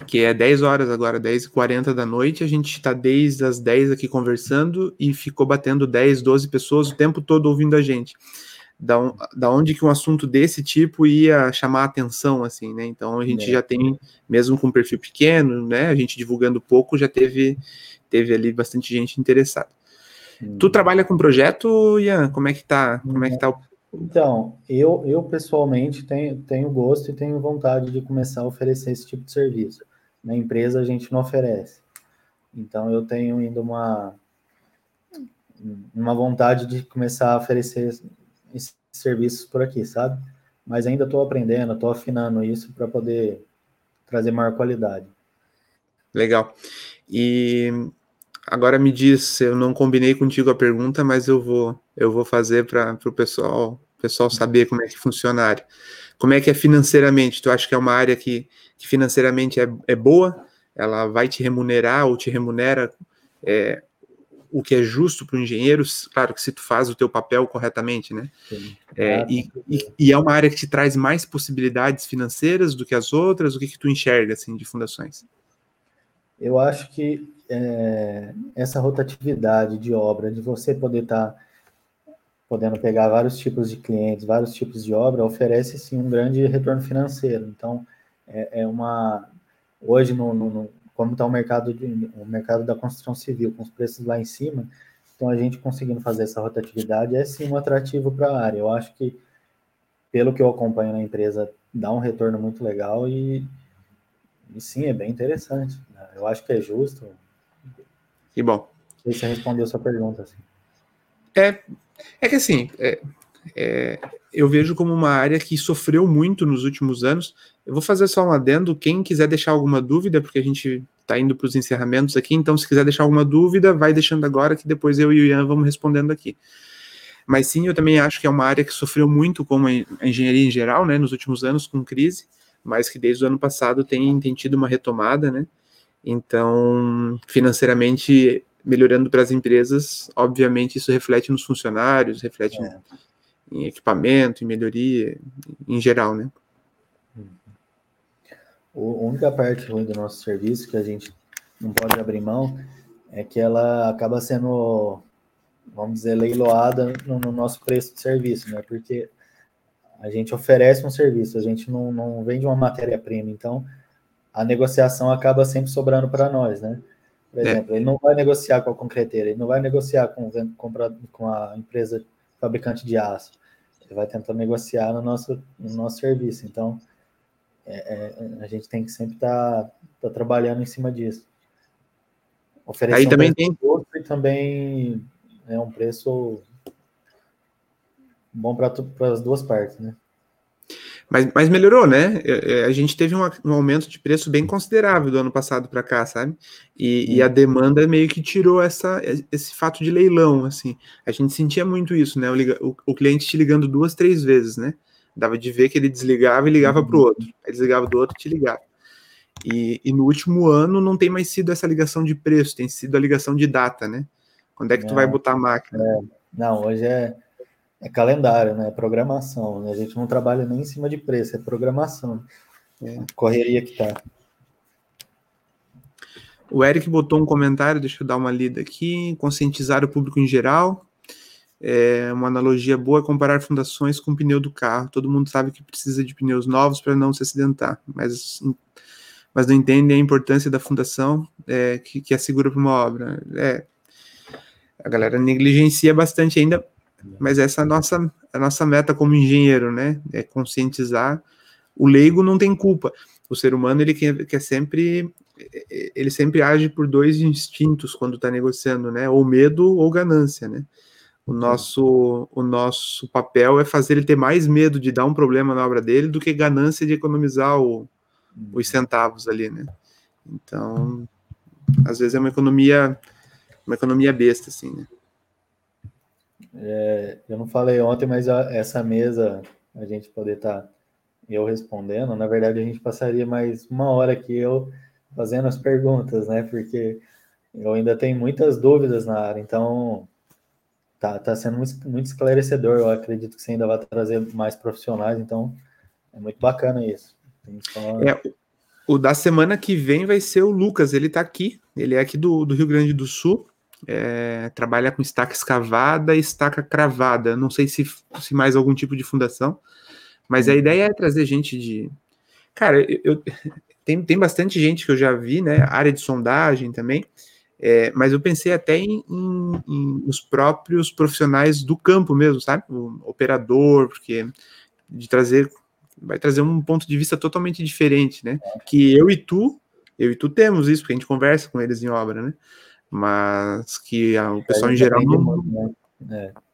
Speaker 2: que é 10 horas agora, 10 e 40 da noite, a gente está desde as 10 aqui conversando e ficou batendo 10, 12 pessoas o tempo todo ouvindo a gente da, da onde que um assunto desse tipo ia chamar atenção, assim, né? Então a gente é. já tem, mesmo com um perfil pequeno, né? A gente divulgando pouco, já teve, teve ali bastante gente interessada. Hum. Tu trabalha com projeto, Ian? Como é que tá? Como é que tá o...
Speaker 1: Então, eu, eu pessoalmente tenho, tenho gosto e tenho vontade de começar a oferecer esse tipo de serviço. Na empresa a gente não oferece. Então eu tenho ainda uma, uma vontade de começar a oferecer serviços por aqui, sabe? Mas ainda estou aprendendo, estou afinando isso para poder trazer maior qualidade.
Speaker 2: Legal. E agora me diz, eu não combinei contigo a pergunta, mas eu vou eu vou fazer para o pessoal pessoal saber como é que funciona a área. Como é que é financeiramente? Tu acha que é uma área que, que financeiramente é, é boa? Ela vai te remunerar ou te remunera? É, o que é justo para o engenheiro, claro que se tu faz o teu papel corretamente, né? É, e, e, e, é uma área que te traz mais possibilidades financeiras do que as outras, o que, que tu enxerga, assim, de fundações?
Speaker 1: Eu acho que é, essa rotatividade de obra, de você poder estar tá podendo pegar vários tipos de clientes, vários tipos de obra, oferece, sim, um grande retorno financeiro. Então, é, é uma... Hoje, no, no, como está o mercado de, o mercado da construção civil, com os preços lá em cima, então a gente conseguindo fazer essa rotatividade é sim um atrativo para a área. Eu acho que, pelo que eu acompanho na empresa, dá um retorno muito legal e, e sim, é bem interessante. Né? Eu acho que é justo.
Speaker 2: Que bom.
Speaker 1: Você respondeu a sua pergunta. Assim.
Speaker 2: É, é que assim, é, é, eu vejo como uma área que sofreu muito nos últimos anos. Eu vou fazer só um adendo. Quem quiser deixar alguma dúvida, porque a gente está indo para os encerramentos aqui, então se quiser deixar alguma dúvida, vai deixando agora, que depois eu e o Ian vamos respondendo aqui. Mas sim, eu também acho que é uma área que sofreu muito, como a engenharia em geral, né, nos últimos anos com crise, mas que desde o ano passado tem, tem tido uma retomada, né? Então, financeiramente melhorando para as empresas, obviamente isso reflete nos funcionários, reflete é em equipamento, em melhoria, em geral, né?
Speaker 1: A única parte ruim do nosso serviço que a gente não pode abrir mão é que ela acaba sendo, vamos dizer, leiloada no, no nosso preço de serviço, né? Porque a gente oferece um serviço, a gente não, não vende uma matéria-prima, então a negociação acaba sempre sobrando para nós, né? Por é. exemplo, é. ele não vai negociar com a concreteira, ele não vai negociar com, com, com a empresa fabricante de aço. Ele vai tentar negociar no nosso, no nosso serviço. Então, é, é, a gente tem que sempre estar tá, tá trabalhando em cima disso.
Speaker 2: Oferecer Aí um também tem.
Speaker 1: E também é um preço bom para as duas partes, né?
Speaker 2: Mas, mas melhorou, né? É, é, a gente teve um, um aumento de preço bem considerável do ano passado para cá, sabe? E, e, a demanda meio que tirou essa, esse fato de leilão, assim. A gente sentia muito isso, né? O, o, o cliente te ligando duas, três vezes, né? Dava de ver que ele desligava e ligava para o outro. Aí desligava do outro e te ligava. E, e, no último ano não tem mais sido essa ligação de preço, tem sido a ligação de data, né? Quando é que tu vai botar a máquina?
Speaker 1: É, não, hoje é é calendário, né? É programação. Né? A gente não trabalha nem em cima de preço, é programação. É. Correria que tá.
Speaker 2: O Eric botou um comentário, deixa eu dar uma lida aqui. Conscientizar o público em geral. é uma analogia boa comparar fundações com pneu do carro. Todo mundo sabe que precisa de pneus novos para não se acidentar, mas, mas não entende a importância da fundação é, que, que é segura para uma obra. É, a galera negligencia bastante ainda, mas essa é a nossa, a nossa meta como engenheiro, né? É conscientizar. O leigo não tem culpa. O ser humano ele quer, quer sempre ele sempre age por dois instintos quando está negociando, né? Ou medo ou ganância, né? O nosso, o nosso papel é fazer ele ter mais medo de dar um problema na obra dele do que ganância de economizar o, os centavos ali, né? Então, às vezes é uma economia, uma economia besta, assim, né?
Speaker 1: É, eu não falei ontem, mas a, essa mesa, a gente poder estar tá, eu respondendo, na verdade a gente passaria mais uma hora aqui eu fazendo as perguntas, né? Porque eu ainda tenho muitas dúvidas na área, então tá, tá sendo muito, esclarecedor. Eu acredito que você ainda vai trazer mais profissionais, então é muito bacana isso.
Speaker 2: Só... É, o da semana que vem vai ser o Lucas, ele tá aqui, ele é aqui do, do Rio Grande do Sul, é, trabalha com estaca escavada e estaca cravada. Não sei se, se mais algum tipo de fundação, mas a uhum. ideia é trazer gente de. Cara, eu, eu tem, tem bastante gente que eu já vi, né? Área de sondagem também. É, mas eu pensei até em, em, em, os próprios profissionais do campo mesmo, sabe? O operador, porque de trazer vai trazer um ponto de vista totalmente diferente, né? Que eu e tu, eu e tu temos isso, porque a gente conversa com eles em obra, né? Mas que a, o pessoal em geral não. Muito, né?
Speaker 1: É.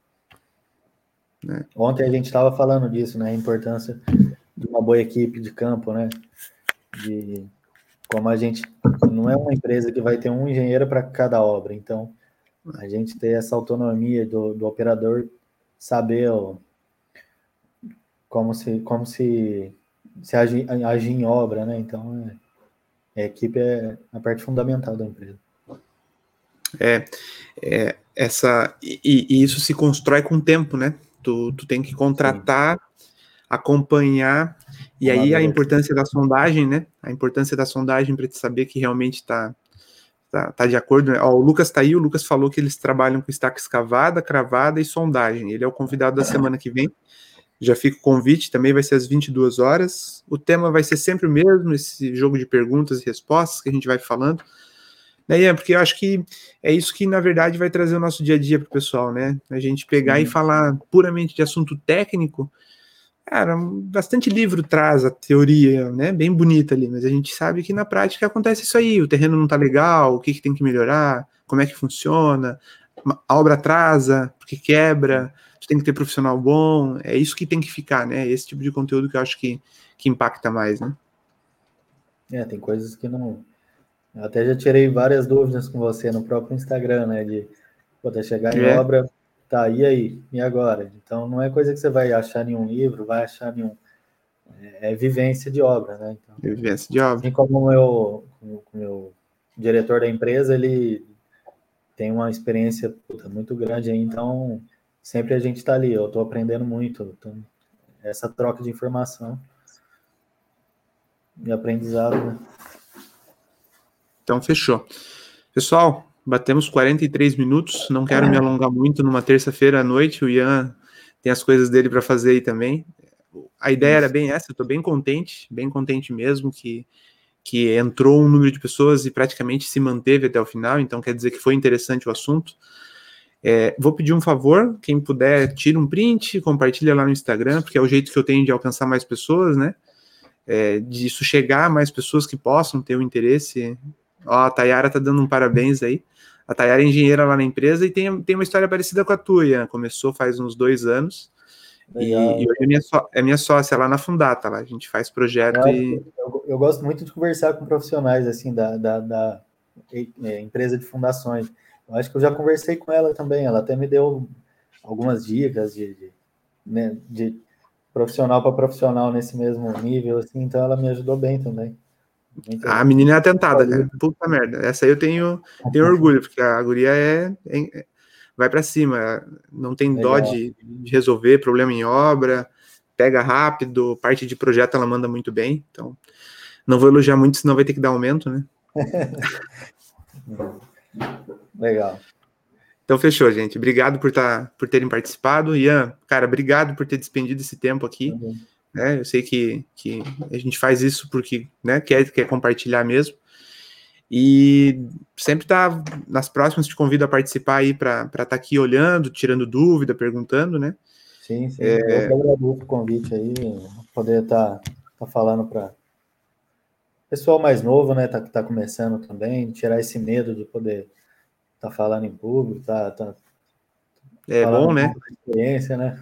Speaker 1: É. Ontem a gente estava falando disso, né? A importância de uma boa equipe de campo, né? De como a gente não é uma empresa que vai ter um engenheiro para cada obra, então a gente ter essa autonomia do, do operador saber ó, como se como se, se agir, agir em obra, né? Então é, a equipe é a parte fundamental da empresa.
Speaker 2: É, é essa e, e, isso se constrói com o tempo, né? Tu, tu tem que contratar Sim acompanhar, e aí a importância da sondagem, né? A importância da sondagem para te saber que realmente está tá, tá, de acordo. Né? Ó, o Lucas está aí, o Lucas falou que eles trabalham com estaca escavada, cravada e sondagem. Ele é o convidado da semana que vem. Já fica o convite, também vai ser às 22 horas. O tema vai ser sempre o mesmo, esse jogo de perguntas e respostas que a gente vai falando. Né, porque eu acho que é isso que, na verdade, vai trazer o nosso dia a dia para o pessoal, né? A gente pegar Sim. e falar puramente de assunto técnico, Cara, bastante livro traz a teoria, né? Bem bonita ali, mas a gente sabe que na prática acontece isso aí. O terreno não tá legal, o que, que tem que melhorar, como é que funciona, a obra atrasa, porque quebra, tu tem que ter profissional bom. É isso que tem que ficar, né? Esse tipo de conteúdo que eu acho que, que impacta mais, né?
Speaker 1: É, tem coisas que não. Eu até já tirei várias dúvidas com você no próprio Instagram, né? De poder chegar em é. obra, Tá, e aí? E agora? Então, não é coisa que você vai achar em um livro, vai achar em um. É, é vivência de obra, né? Então,
Speaker 2: vivência de obra.
Speaker 1: Assim como o meu, o meu diretor da empresa, ele tem uma experiência puta, muito grande aí, então sempre a gente está ali. Eu estou aprendendo muito. Então, essa troca de informação e aprendizado, né?
Speaker 2: Então, fechou. Pessoal, Batemos 43 minutos. Não quero me alongar muito numa terça-feira à noite. O Ian tem as coisas dele para fazer aí também. A ideia era bem essa. Eu estou bem contente, bem contente mesmo que que entrou um número de pessoas e praticamente se manteve até o final. Então quer dizer que foi interessante o assunto. É, vou pedir um favor, quem puder, tira um print, compartilha lá no Instagram, porque é o jeito que eu tenho de alcançar mais pessoas, né? É, de isso chegar a mais pessoas que possam ter o interesse. Ó, a Tayara tá dando um parabéns aí. A Tayara é engenheira lá na empresa e tem, tem uma história parecida com a tua, Ian. Começou faz uns dois anos. E, e, hoje é minha, só, é minha sócia lá na Fundata, lá. a gente faz projeto é, e...
Speaker 1: Eu, eu, gosto muito de conversar com profissionais, assim, da, da, da é, empresa de fundações. Eu acho que eu já conversei com ela também, ela até me deu algumas dicas de, de, né, de profissional para profissional nesse mesmo nível, assim, então ela me ajudou bem também.
Speaker 2: A menina é atentada, né? Puta merda. Essa aí eu tenho, tenho orgulho, porque a guria é, é vai para cima, não tem Legal. dó de, de, resolver problema em obra, pega rápido, parte de projeto ela manda muito bem. Então, não vou elogiar muito, senão vai ter que dar aumento, né?
Speaker 1: Legal.
Speaker 2: Então fechou, gente. Obrigado por, tá, por terem participado. Ian, cara, obrigado por ter despendido esse tempo aqui. Uhum. Né? Eu sei que, que a gente faz isso porque né, quer, quer compartilhar mesmo. E sempre tá nas próximas, te convido a participar aí para estar tá aqui olhando, tirando dúvida, perguntando, né?
Speaker 1: Sim, sim. É... Eu agradeço o convite aí, poder estar tá, tá falando para pessoal mais novo, né, tá, tá começando também, tirar esse medo de poder estar tá falando em público, tá, tá
Speaker 2: é bom, né?
Speaker 1: Experiência, né?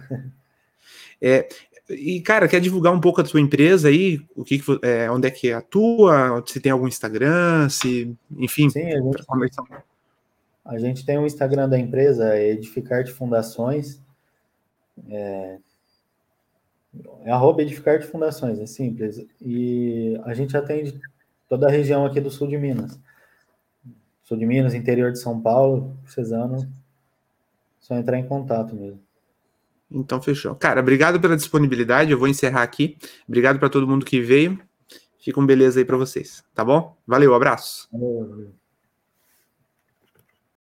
Speaker 2: É, e, cara, quer divulgar um pouco a sua empresa aí? O que, que é, onde é que atua? Se tem algum Instagram, se, enfim,
Speaker 1: Sim, a gente, a gente tem um Instagram da empresa, é Edificar de Fundações. É, é arroba Edificar de Fundações, é simples. E a gente atende toda a região aqui do sul de Minas. Sul de Minas, interior de São Paulo, precisando, só entrar em contato mesmo.
Speaker 2: Então, fechou. Cara, obrigado pela disponibilidade. Eu vou encerrar aqui. Obrigado para todo mundo que veio. Fica um beleza aí para vocês, tá bom? Valeu, abraço. Valeu.